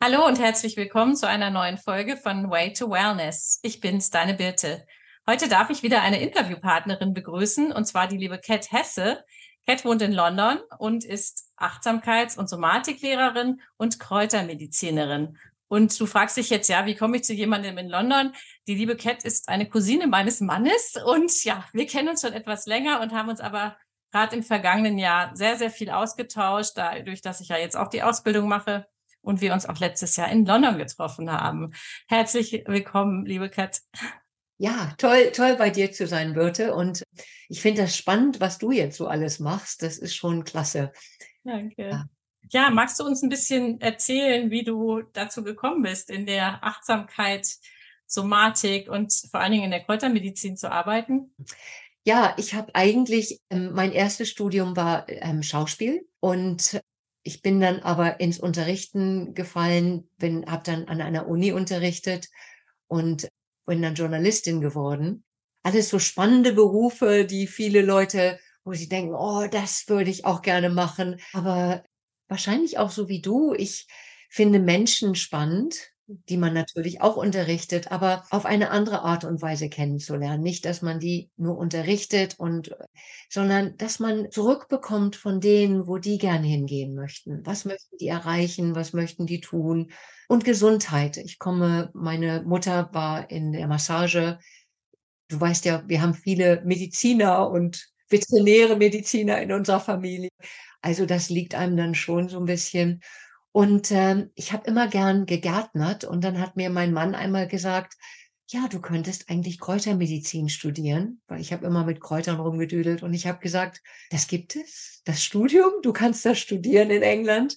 Hallo und herzlich willkommen zu einer neuen Folge von Way to Wellness. Ich bin's, deine Birte. Heute darf ich wieder eine Interviewpartnerin begrüßen, und zwar die liebe Cat Hesse. Cat wohnt in London und ist Achtsamkeits- und Somatiklehrerin und Kräutermedizinerin. Und du fragst dich jetzt, ja, wie komme ich zu jemandem in London? Die liebe Cat ist eine Cousine meines Mannes und ja, wir kennen uns schon etwas länger und haben uns aber gerade im vergangenen Jahr sehr, sehr viel ausgetauscht, dadurch, dass ich ja jetzt auch die Ausbildung mache und wir uns auch letztes Jahr in London getroffen haben. Herzlich willkommen, liebe Kat. Ja, toll, toll bei dir zu sein, Birte. Und ich finde das spannend, was du jetzt so alles machst. Das ist schon klasse. Danke. Ja. ja, magst du uns ein bisschen erzählen, wie du dazu gekommen bist, in der Achtsamkeit, Somatik und vor allen Dingen in der Kräutermedizin zu arbeiten? Ja, ich habe eigentlich, ähm, mein erstes Studium war ähm, Schauspiel und ich bin dann aber ins Unterrichten gefallen, bin, habe dann an einer Uni unterrichtet und bin dann Journalistin geworden. Alles so spannende Berufe, die viele Leute, wo sie denken, oh, das würde ich auch gerne machen. Aber wahrscheinlich auch so wie du. Ich finde Menschen spannend die man natürlich auch unterrichtet, aber auf eine andere Art und Weise kennenzulernen. Nicht, dass man die nur unterrichtet und, sondern dass man zurückbekommt von denen, wo die gerne hingehen möchten. Was möchten die erreichen? Was möchten die tun? Und Gesundheit. Ich komme, meine Mutter war in der Massage. Du weißt ja, wir haben viele Mediziner und veterinäre Mediziner in unserer Familie. Also das liegt einem dann schon so ein bisschen. Und ähm, ich habe immer gern gegärtnert und dann hat mir mein Mann einmal gesagt, ja, du könntest eigentlich Kräutermedizin studieren, weil ich habe immer mit Kräutern rumgedüdelt und ich habe gesagt, das gibt es, das Studium, du kannst das studieren in England.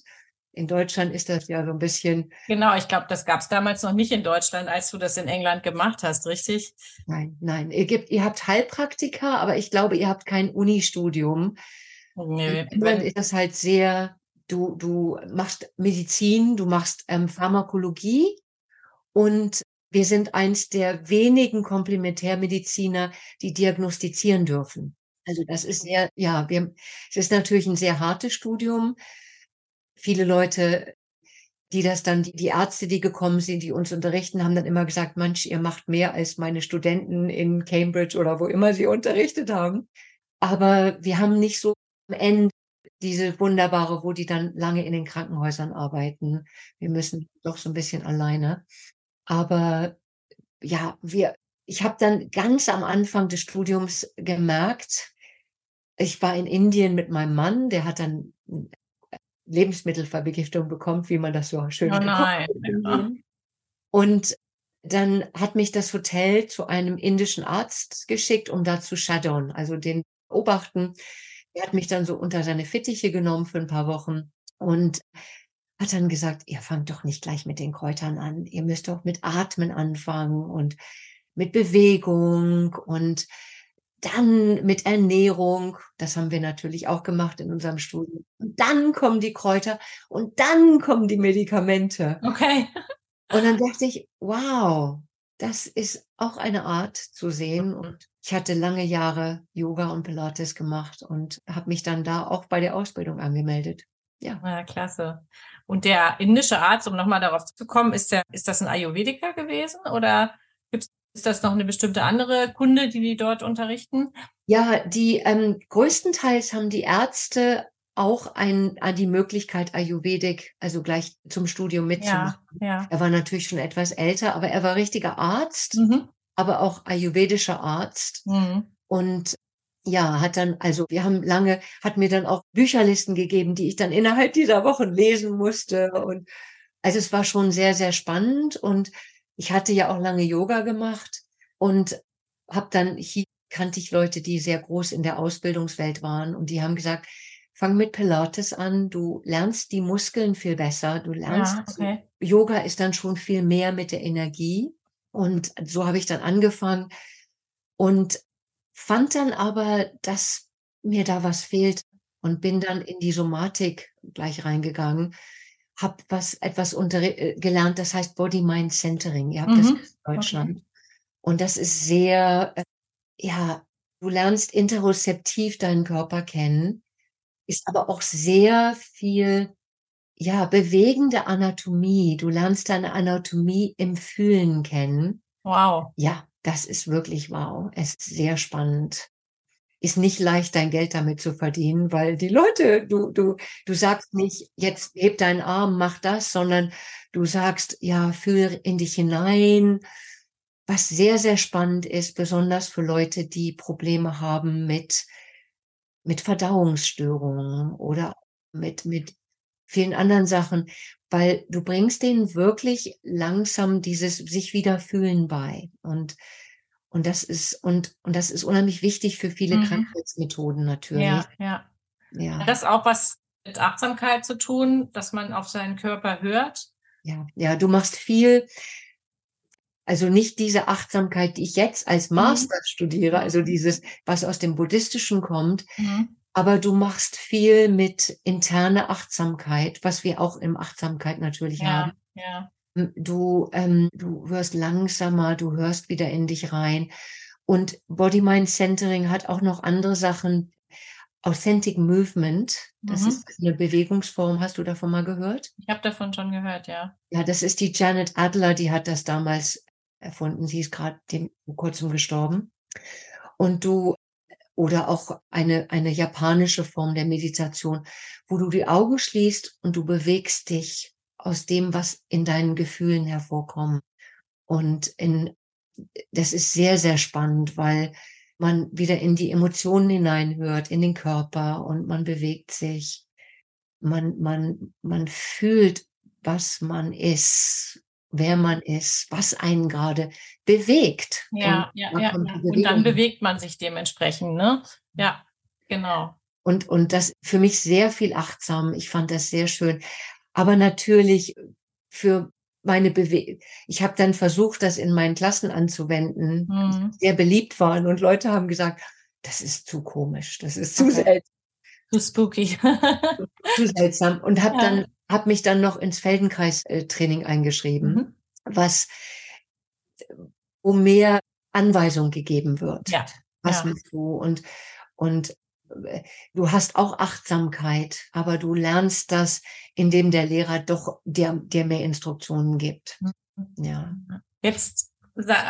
In Deutschland ist das ja so ein bisschen. Genau, ich glaube, das gab es damals noch nicht in Deutschland, als du das in England gemacht hast, richtig? Nein, nein. Ihr, gibt, ihr habt Heilpraktiker, aber ich glaube, ihr habt kein Unistudium. Nee, in England ist das halt sehr du, du machst Medizin, du machst ähm, Pharmakologie und wir sind eins der wenigen Komplementärmediziner, die diagnostizieren dürfen. Also das ist sehr, ja, wir, es ist natürlich ein sehr hartes Studium. Viele Leute, die das dann, die, die Ärzte, die gekommen sind, die uns unterrichten, haben dann immer gesagt, Mensch, ihr macht mehr als meine Studenten in Cambridge oder wo immer sie unterrichtet haben. Aber wir haben nicht so am Ende diese wunderbare, wo die dann lange in den Krankenhäusern arbeiten. Wir müssen doch so ein bisschen alleine. Aber ja, wir, ich habe dann ganz am Anfang des Studiums gemerkt, ich war in Indien mit meinem Mann, der hat dann Lebensmittelvergiftung bekommen, wie man das so schön oh nein. Und dann hat mich das Hotel zu einem indischen Arzt geschickt, um da zu shadowen, also den beobachten, er hat mich dann so unter seine Fittiche genommen für ein paar Wochen und hat dann gesagt, ihr fangt doch nicht gleich mit den Kräutern an. Ihr müsst doch mit Atmen anfangen und mit Bewegung und dann mit Ernährung. Das haben wir natürlich auch gemacht in unserem Studium. Und dann kommen die Kräuter und dann kommen die Medikamente. Okay. Und dann dachte ich, wow, das ist auch eine Art zu sehen. Und ich hatte lange Jahre Yoga und Pilates gemacht und habe mich dann da auch bei der Ausbildung angemeldet. Ja. ja, klasse. Und der indische Arzt, um nochmal darauf zu kommen, ist der, ist das ein Ayurvediker gewesen oder gibt's, ist das noch eine bestimmte andere Kunde, die die dort unterrichten? Ja, die ähm, größtenteils haben die Ärzte auch ein, die Möglichkeit, Ayurvedik, also gleich zum Studium mitzumachen. Ja, ja. Er war natürlich schon etwas älter, aber er war richtiger Arzt, mhm. Aber auch ayurvedischer Arzt. Mhm. Und ja, hat dann, also wir haben lange, hat mir dann auch Bücherlisten gegeben, die ich dann innerhalb dieser Wochen lesen musste. Und also es war schon sehr, sehr spannend. Und ich hatte ja auch lange Yoga gemacht und habe dann hier kannte ich Leute, die sehr groß in der Ausbildungswelt waren und die haben gesagt, Fang mit Pilates an. Du lernst die Muskeln viel besser. Du lernst, ja, okay. Yoga ist dann schon viel mehr mit der Energie. Und so habe ich dann angefangen und fand dann aber, dass mir da was fehlt und bin dann in die Somatik gleich reingegangen. Hab was, etwas unter, äh, gelernt, das heißt Body Mind Centering. Ihr habt mhm. das in Deutschland. Okay. Und das ist sehr, äh, ja, du lernst interozeptiv deinen Körper kennen ist aber auch sehr viel ja, bewegende Anatomie. Du lernst deine Anatomie im Fühlen kennen. Wow. Ja, das ist wirklich wow. Es ist sehr spannend. Ist nicht leicht, dein Geld damit zu verdienen, weil die Leute, du, du, du sagst nicht, jetzt heb deinen Arm, mach das, sondern du sagst, ja, fühl in dich hinein, was sehr, sehr spannend ist, besonders für Leute, die Probleme haben mit, mit Verdauungsstörungen oder mit, mit vielen anderen Sachen, weil du bringst denen wirklich langsam dieses sich wieder fühlen bei und und das ist und und das ist unheimlich wichtig für viele mhm. Krankheitsmethoden natürlich. Ja, ja. Ja. Hat das auch was mit Achtsamkeit zu tun, dass man auf seinen Körper hört? Ja, ja, du machst viel also nicht diese Achtsamkeit, die ich jetzt als mhm. Master mhm. studiere, also dieses, was aus dem Buddhistischen kommt, mhm. Aber du machst viel mit interne Achtsamkeit, was wir auch im Achtsamkeit natürlich ja, haben. Ja. Du, ähm, du hörst langsamer, du hörst wieder in dich rein. Und Body Mind Centering hat auch noch andere Sachen. Authentic Movement, das mhm. ist eine Bewegungsform. Hast du davon mal gehört? Ich habe davon schon gehört, ja. Ja, das ist die Janet Adler, die hat das damals erfunden. Sie ist gerade vor kurzem gestorben. Und du, oder auch eine, eine japanische Form der Meditation, wo du die Augen schließt und du bewegst dich aus dem, was in deinen Gefühlen hervorkommt. Und in, das ist sehr, sehr spannend, weil man wieder in die Emotionen hineinhört, in den Körper und man bewegt sich. Man, man, man fühlt, was man ist wer man ist, was einen gerade bewegt. Ja, und ja, ja. Und dann bewegt man sich dementsprechend, ne? Ja, genau. Und, und das für mich sehr viel achtsam. Ich fand das sehr schön. Aber natürlich für meine Bewegung. Ich habe dann versucht, das in meinen Klassen anzuwenden, mhm. sehr beliebt waren. Und Leute haben gesagt, das ist zu komisch, das ist zu seltsam. Zu spooky. zu seltsam. Und habe ja. dann habe mich dann noch ins Feldenkreis-Training eingeschrieben, mhm. was wo mehr Anweisung gegeben wird. Ja. Was ja. du und und äh, du hast auch Achtsamkeit, aber du lernst das, indem der Lehrer doch dir, dir mehr Instruktionen gibt. Mhm. Ja. Jetzt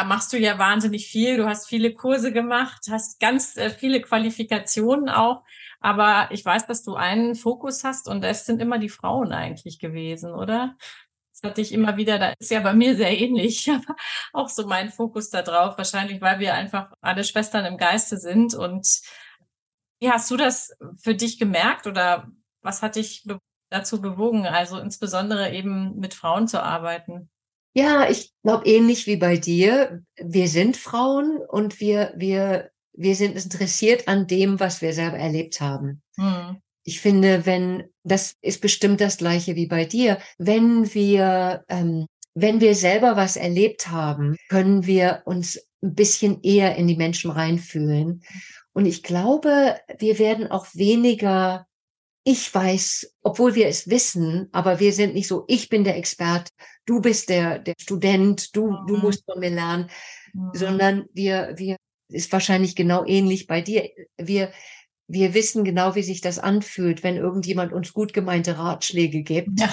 machst du ja wahnsinnig viel. Du hast viele Kurse gemacht, hast ganz äh, viele Qualifikationen auch. Aber ich weiß, dass du einen Fokus hast und es sind immer die Frauen eigentlich gewesen, oder? Das hatte ich immer wieder, da ist ja bei mir sehr ähnlich, aber auch so mein Fokus da drauf. Wahrscheinlich, weil wir einfach alle Schwestern im Geiste sind. Und wie hast du das für dich gemerkt oder was hat dich dazu bewogen, also insbesondere eben mit Frauen zu arbeiten? Ja, ich glaube ähnlich wie bei dir. Wir sind Frauen und wir, wir wir sind interessiert an dem, was wir selber erlebt haben. Mhm. Ich finde, wenn, das ist bestimmt das gleiche wie bei dir, wenn wir, ähm, wenn wir selber was erlebt haben, können wir uns ein bisschen eher in die Menschen reinfühlen. Und ich glaube, wir werden auch weniger, ich weiß, obwohl wir es wissen, aber wir sind nicht so, ich bin der Expert, du bist der, der Student, du, mhm. du musst von mir lernen, mhm. sondern wir, wir ist wahrscheinlich genau ähnlich bei dir. Wir, wir wissen genau, wie sich das anfühlt, wenn irgendjemand uns gut gemeinte Ratschläge gibt, ja.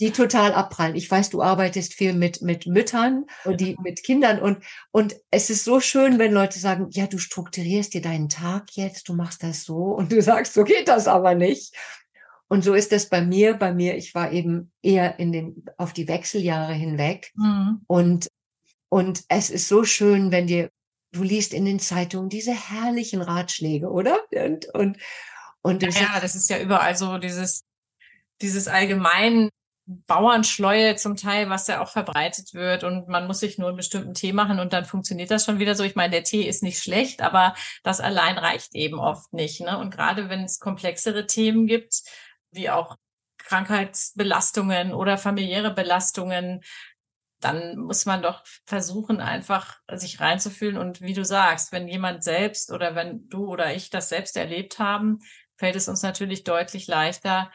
die total abprallen. Ich weiß, du arbeitest viel mit, mit Müttern und die mit Kindern und, und es ist so schön, wenn Leute sagen, ja, du strukturierst dir deinen Tag jetzt, du machst das so und du sagst, so geht das aber nicht. Und so ist das bei mir. Bei mir, ich war eben eher in den, auf die Wechseljahre hinweg. Mhm. Und, und es ist so schön, wenn dir du liest in den Zeitungen diese herrlichen Ratschläge, oder? Und, und, und ja, ja, das ist ja überall so dieses, dieses allgemein Bauernschleue zum Teil, was ja auch verbreitet wird und man muss sich nur einen bestimmten Tee machen und dann funktioniert das schon wieder so. Ich meine, der Tee ist nicht schlecht, aber das allein reicht eben oft nicht. Ne? Und gerade wenn es komplexere Themen gibt, wie auch Krankheitsbelastungen oder familiäre Belastungen, dann muss man doch versuchen, einfach sich reinzufühlen. Und wie du sagst, wenn jemand selbst oder wenn du oder ich das selbst erlebt haben, fällt es uns natürlich deutlich leichter,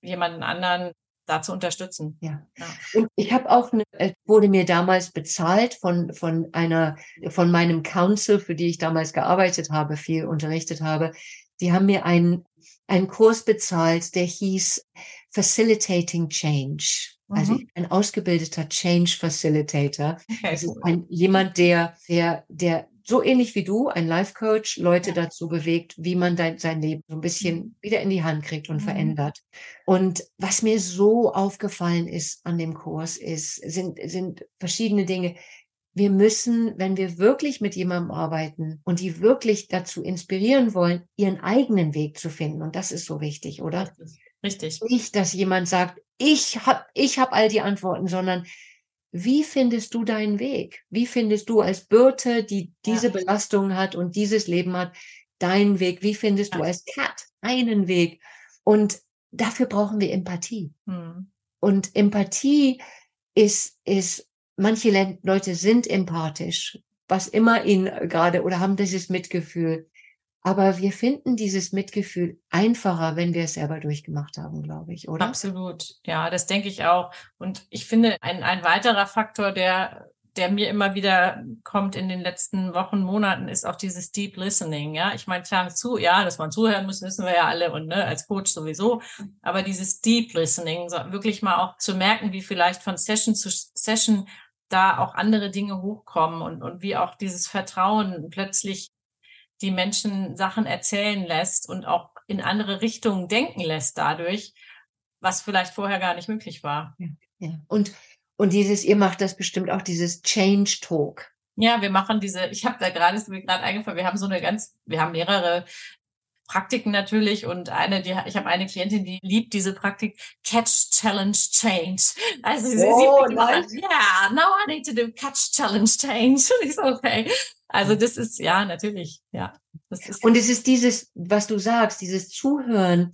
jemanden anderen da zu unterstützen. Ja. ja. Und ich habe auch eine, wurde mir damals bezahlt von von einer von meinem Council, für die ich damals gearbeitet habe, viel unterrichtet habe. Die haben mir einen einen Kurs bezahlt, der hieß Facilitating Change. Also Mhm. ein ausgebildeter Change Facilitator. Okay, Das ist ein, jemand, der, der, der so ähnlich wie du, ein Life Coach, Leute Ja. dazu bewegt, wie man dein, sein Leben so ein bisschen Mhm. wieder in die Hand kriegt und Mhm. verändert. Und was mir so aufgefallen ist an dem Kurs, ist, sind, sind verschiedene Dinge. Wir müssen, wenn wir wirklich mit jemandem arbeiten und die wirklich dazu inspirieren wollen, ihren eigenen Weg zu finden. Und das ist so wichtig, oder? Richtig. Richtig. Nicht, dass jemand sagt, ich hab, ich hab all die Antworten, sondern wie findest du deinen Weg? Wie findest du als Birte, die diese Ja. Belastung hat und dieses Leben hat, deinen Weg? Wie findest du Ja. als Cat einen Weg? Und dafür brauchen wir Empathie. Hm. Und Empathie ist, ist, manche Le- Leute sind empathisch, was immer ihnen gerade, oder haben dieses Mitgefühl. Aber wir finden dieses Mitgefühl einfacher, wenn wir es selber durchgemacht haben, glaube ich, oder? Absolut. Ja, das denke ich auch. Und ich finde, ein, ein weiterer Faktor, der, der mir immer wieder kommt in den letzten Wochen, Monaten, ist auch dieses Deep Listening. Ja, ich meine, klar, zu, ja, dass man zuhören muss, wissen wir ja alle und ne, als Coach sowieso. Aber dieses Deep Listening, so wirklich mal auch zu merken, wie vielleicht von Session zu Session da auch andere Dinge hochkommen und, und wie auch dieses Vertrauen plötzlich die Menschen Sachen erzählen lässt und auch in andere Richtungen denken lässt dadurch, was vielleicht vorher gar nicht möglich war. Ja. Und, und dieses, ihr macht das bestimmt auch, dieses Change Talk. Ja, wir machen diese, ich habe da gerade, ist mir gerade eingefallen, wir haben so eine ganz, wir haben mehrere Praktiken natürlich und eine, die, ich habe eine Klientin, die liebt diese Praktik Catch Challenge Change. Also sie, Oh, sie ja, nice. yeah, now I need to do Catch Challenge Change. Und ich so, okay. Also das ist, ja, natürlich, ja. Und es ist dieses, was du sagst, dieses Zuhören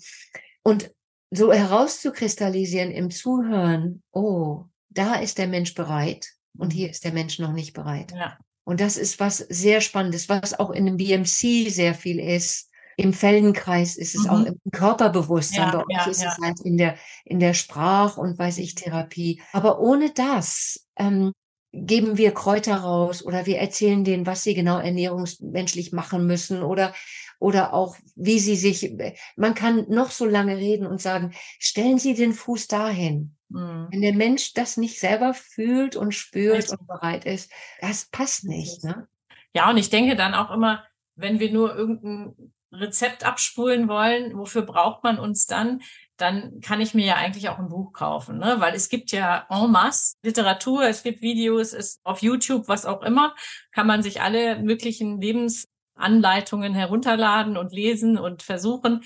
und so herauszukristallisieren im Zuhören, oh, da ist der Mensch bereit und hier ist der Mensch noch nicht bereit. ja, Und das ist was sehr Spannendes, was auch in dem BMC sehr viel ist. Im Feldenkreis ist es Mhm. auch im Körperbewusstsein. Ja, Bei uns ja, ist ja. es halt in der, in der Sprach- und weiß ich, Therapie. Aber ohne das ähm, geben wir Kräuter raus oder wir erzählen denen, was sie genau ernährungsmenschlich machen müssen oder, oder auch, wie sie sich, man kann noch so lange reden und sagen, stellen Sie den Fuß dahin. mm. Wenn der Mensch das nicht selber fühlt und spürt und bereit ist, das passt nicht. Ne? Ja, und ich denke dann auch immer, wenn wir nur irgendein Rezept abspulen wollen, wofür braucht man uns dann? Dann kann ich mir ja eigentlich auch ein Buch kaufen, ne? weil es gibt ja en masse Literatur, es gibt Videos, es auf YouTube, was auch immer, kann man sich alle möglichen Lebensanleitungen herunterladen und lesen und versuchen.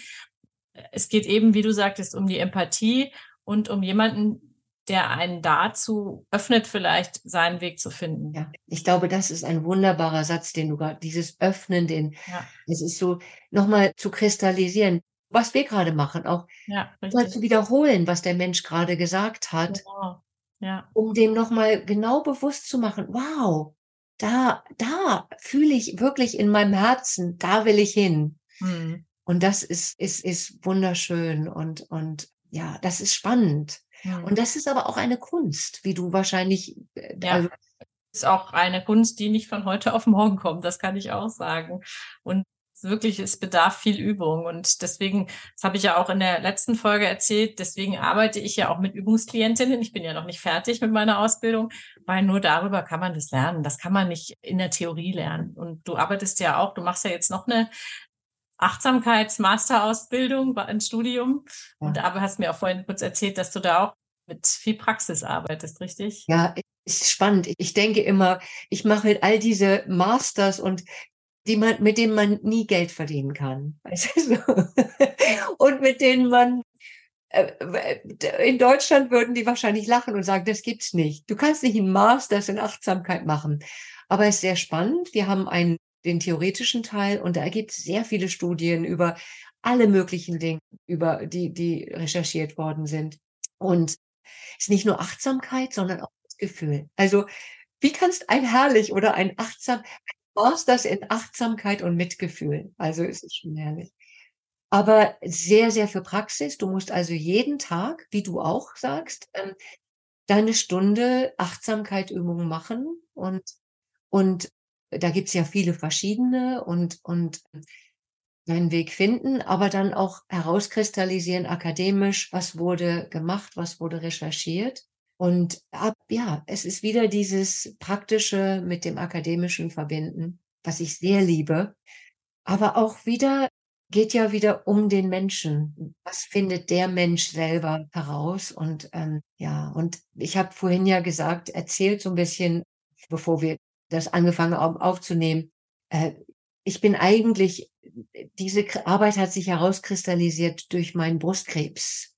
Es geht eben, wie du sagtest, um die Empathie und um jemanden, der einen dazu öffnet, vielleicht seinen Weg zu finden. Ja, ich glaube, das ist ein wunderbarer Satz, den du gerade, dieses Öffnen, den, Ja. es ist so, nochmal zu kristallisieren, was wir gerade machen, auch Ja, mal zu wiederholen, was der Mensch gerade gesagt hat, Genau. Ja, um dem nochmal genau bewusst zu machen, wow, da, da fühle ich wirklich in meinem Herzen, da will ich hin. hm. Und das ist, ist, ist wunderschön und, und ja, das ist spannend. Hm. Und das ist aber auch eine Kunst, wie du wahrscheinlich, äh, Ja. also, ist auch eine Kunst, die nicht von heute auf morgen kommt, das kann ich auch sagen. Und wirklich, es bedarf viel Übung. Und deswegen, das habe ich ja auch in der letzten Folge erzählt, deswegen arbeite ich ja auch mit Übungsklientinnen. Ich bin ja noch nicht fertig mit meiner Ausbildung, weil nur darüber kann man das lernen. Das kann man nicht in der Theorie lernen. Und du arbeitest ja auch, du machst ja jetzt noch eine Achtsamkeits-Masterausbildung, ein Studium. Und Ja. aber hast mir auch vorhin kurz erzählt, dass du da auch mit viel Praxis arbeitest, richtig? Ja, ist spannend. Ich denke immer, ich mache all diese Masters und die man, mit denen man nie Geld verdienen kann. Weißt du, so. Und mit denen man äh, in Deutschland würden die wahrscheinlich lachen und sagen, das gibt's nicht. Du kannst nicht einen Masters in Achtsamkeit machen. Aber es ist sehr spannend. Wir haben einen, den theoretischen Teil und da gibt es sehr viele Studien über alle möglichen Dinge, über die, die recherchiert worden sind. Und es ist nicht nur Achtsamkeit, sondern auch das Gefühl. Also, wie kannst ein herrlich oder ein achtsam, Masters in Achtsamkeit und Mitgefühl. Also, es ist schon herrlich. Aber sehr, sehr für Praxis. Du musst also jeden Tag, wie du auch sagst, ähm, deine Stunde Achtsamkeitübungen machen und, und da gibt's ja viele verschiedene und, und deinen Weg finden, aber dann auch herauskristallisieren akademisch, was wurde gemacht, was wurde recherchiert. Und ab, ja, es ist wieder dieses Praktische mit dem Akademischen verbinden, was ich sehr liebe. Aber auch wieder geht ja wieder um den Menschen. Was findet der Mensch selber heraus? Und ähm, ja, und ich habe vorhin ja gesagt, erzählt so ein bisschen, bevor wir das angefangen aufzunehmen. Äh, ich bin eigentlich, diese Arbeit hat sich herauskristallisiert durch meinen Brustkrebs.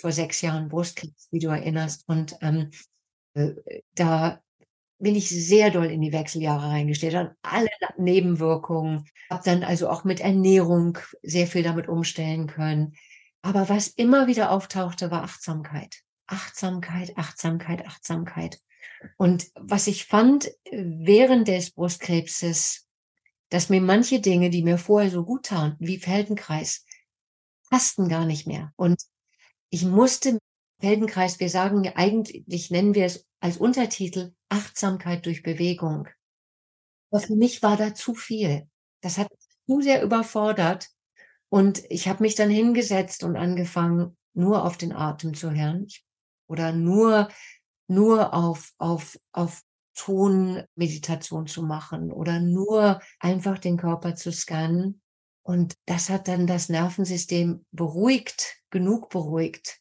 Vor sechs Jahren Brustkrebs, wie du erinnerst. Und ähm, äh, da bin ich sehr doll in die Wechseljahre reingestellt, an alle Nebenwirkungen, habe dann also auch mit Ernährung sehr viel damit umstellen können. Aber was immer wieder auftauchte, war Achtsamkeit. Achtsamkeit, Achtsamkeit, Achtsamkeit. Und was ich fand während des Brustkrebses, dass mir manche Dinge, die mir vorher so gut taten, wie Feldenkreis, passten gar nicht mehr. Und ich musste Feldenkreis, wir sagen eigentlich, nennen wir es als Untertitel Achtsamkeit durch Bewegung. Aber für mich war da zu viel. Das hat zu sehr überfordert. Und ich habe mich dann hingesetzt und angefangen, nur auf den Atem zu hören oder nur, nur auf, auf, auf Tonmeditation zu machen oder nur einfach den Körper zu scannen. Und das hat dann das Nervensystem beruhigt, genug beruhigt,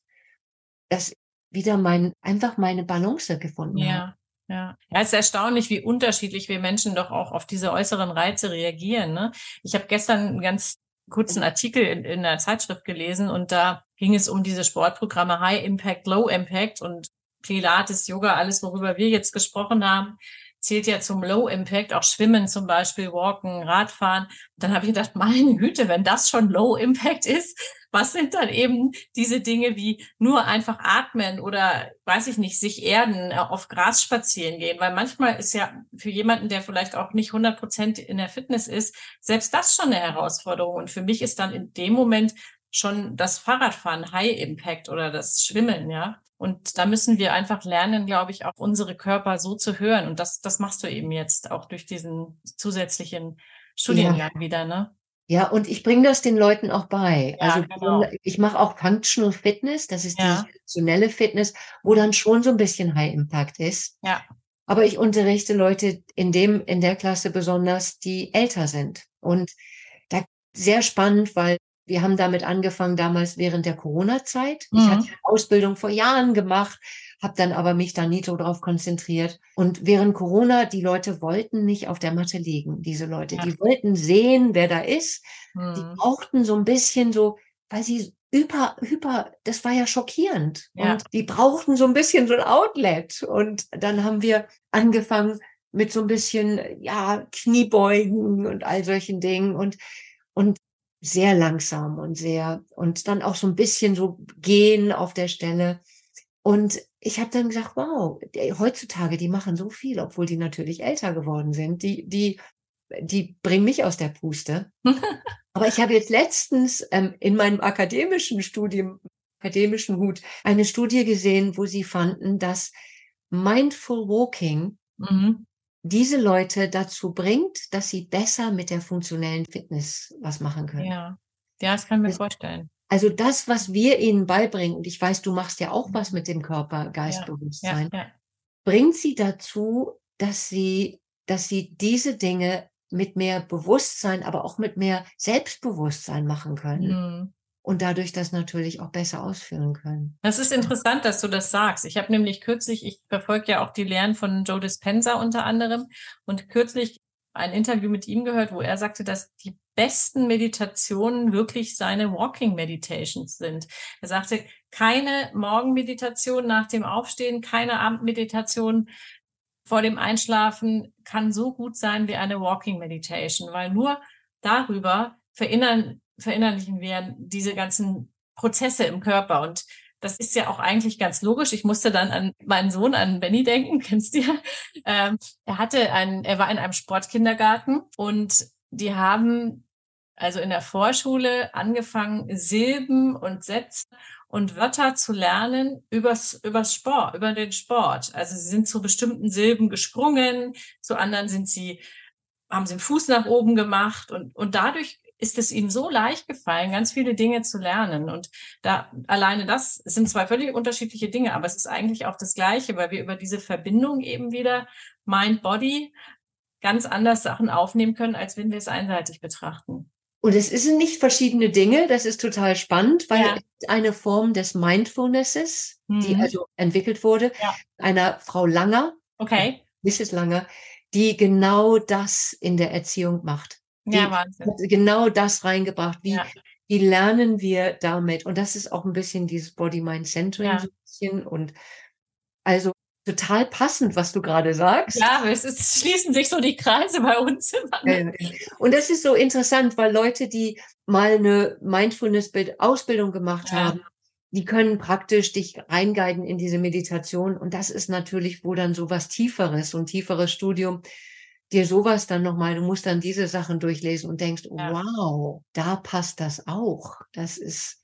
dass wieder mein, einfach meine Balance gefunden ja. habe. Ja. ja, es ist erstaunlich, wie unterschiedlich wir Menschen doch auch auf diese äußeren Reize reagieren. Ne? Ich habe gestern einen ganz kurzen Artikel in, in einer Zeitschrift gelesen und da ging es um diese Sportprogramme High Impact, Low Impact und Pilates, Yoga, alles, worüber wir jetzt gesprochen haben zählt ja zum Low Impact, auch Schwimmen zum Beispiel, Walken, Radfahren. dann habe ich gedacht, meine Güte, wenn das schon Low Impact ist, was sind dann eben diese Dinge wie nur einfach atmen oder, weiß ich nicht, sich erden, äh, auf Gras spazieren gehen? Weil manchmal ist ja für jemanden, der vielleicht auch nicht 100 Prozent in der Fitness ist, selbst das schon eine Herausforderung. Und für mich ist dann in dem Moment schon das Fahrradfahren High Impact oder das Schwimmen, ja. Und da müssen wir einfach lernen, glaube ich, auch unsere Körper so zu hören. Und das, das machst du eben jetzt auch durch diesen zusätzlichen Studiengang ja. wieder, ne? Ja, und ich bringe das den Leuten auch bei. Ja, also genau. ich mache auch Functional Fitness, das ist ja. die funktionelle Fitness, wo dann schon so ein bisschen High Impact ist. Ja. Aber ich unterrichte Leute in dem, in der Klasse besonders, die älter sind. Und da sehr spannend, weil wir haben damit angefangen damals während der Corona-Zeit. Mhm. Ich hatte eine Ausbildung vor Jahren gemacht, habe dann aber mich da nie so drauf konzentriert. Und während Corona, die Leute wollten nicht auf der Matte liegen, diese Leute. Ja. Die wollten sehen, wer da ist. Mhm. Die brauchten so ein bisschen so, weil sie hyper, hyper, das war ja schockierend. Ja. Und die brauchten so ein bisschen so ein Outlet. Und dann haben wir angefangen mit so ein bisschen, ja, Kniebeugen und all solchen Dingen. Und, und sehr langsam und sehr und dann auch so ein bisschen so gehen auf der Stelle. Und ich habe dann gesagt, wow, heutzutage, die machen so viel, obwohl die natürlich älter geworden sind. Die, die, die bringen mich aus der Puste. Aber ich habe jetzt letztens ähm, in meinem akademischen Studium, akademischen Hut, eine Studie gesehen, wo sie fanden, dass Mindful Walking mhm diese Leute dazu bringt, dass sie besser mit der funktionellen Fitness was machen können. Ja, ja das kann ich mir das, vorstellen. Also das, was wir ihnen beibringen, und ich weiß, du machst ja auch was mit dem Körper, Geistbewusstsein, ja, ja, ja. bringt sie dazu, dass sie, dass sie diese Dinge mit mehr Bewusstsein, aber auch mit mehr Selbstbewusstsein machen können. Mhm und dadurch das natürlich auch besser ausführen können. Das ist interessant, dass du das sagst. Ich habe nämlich kürzlich, ich verfolge ja auch die Lehren von Joe Dispenza unter anderem und kürzlich ein Interview mit ihm gehört, wo er sagte, dass die besten Meditationen wirklich seine Walking Meditations sind. Er sagte, keine Morgenmeditation nach dem Aufstehen, keine Abendmeditation vor dem Einschlafen kann so gut sein wie eine Walking Meditation, weil nur darüber verinnern verinnerlichen wir diese ganzen Prozesse im Körper. Und das ist ja auch eigentlich ganz logisch. Ich musste dann an meinen Sohn, an Benny denken, kennst du ja. Ähm, er hatte einen, er war in einem Sportkindergarten und die haben also in der Vorschule angefangen, Silben und Sätze und Wörter zu lernen übers, übers Sport, über den Sport. Also sie sind zu bestimmten Silben gesprungen, zu anderen sind sie, haben sie den Fuß nach oben gemacht und, und dadurch ist es ihnen so leicht gefallen, ganz viele Dinge zu lernen. Und da alleine das sind zwei völlig unterschiedliche Dinge, aber es ist eigentlich auch das Gleiche, weil wir über diese Verbindung eben wieder Mind-Body ganz anders Sachen aufnehmen können, als wenn wir es einseitig betrachten. Und es sind nicht verschiedene Dinge, das ist total spannend, weil ja. es eine Form des Mindfulnesses, mhm. die also entwickelt wurde, ja. einer Frau Langer, okay. Mrs. Langer, die genau das in der Erziehung macht. Die ja, Wahnsinn. hat genau das reingebracht. Wie, ja. wie lernen wir damit? Und das ist auch ein bisschen dieses Body-Mind-Centering ja. so ein bisschen. Und also total passend, was du gerade sagst. Ja, es ist, schließen sich so die Kreise bei uns. Immer. Und das ist so interessant, weil Leute, die mal eine Mindfulness-Ausbildung gemacht ja. haben, die können praktisch dich reinguiden in diese Meditation. Und das ist natürlich wohl dann so was Tieferes, ein tieferes Studium, dir sowas dann nochmal, du musst dann diese Sachen durchlesen und denkst, ja. wow, da passt das auch. Das ist,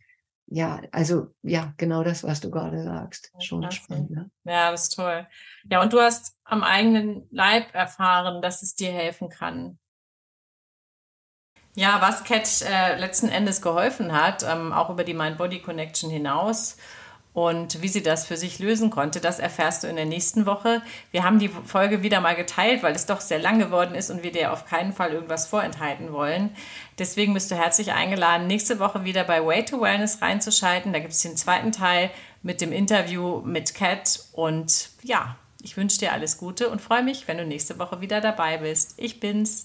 ja, also ja, genau das, was du gerade sagst. Schon Klasse. spannend. Ne? Ja, das ist toll. Ja, und du hast am eigenen Leib erfahren, dass es dir helfen kann. Ja, was Cat äh, letzten Endes geholfen hat, ähm, auch über die Mind-Body-Connection hinaus, und wie sie das für sich lösen konnte, das erfährst du in der nächsten Woche. Wir haben die Folge wieder mal geteilt, weil es doch sehr lang geworden ist und wir dir auf keinen Fall irgendwas vorenthalten wollen. Deswegen bist du herzlich eingeladen, nächste Woche wieder bei Way to Wellness reinzuschalten. Da gibt es den zweiten Teil mit dem Interview mit Kat. Und ja, ich wünsche dir alles Gute und freue mich, wenn du nächste Woche wieder dabei bist. Ich bin's.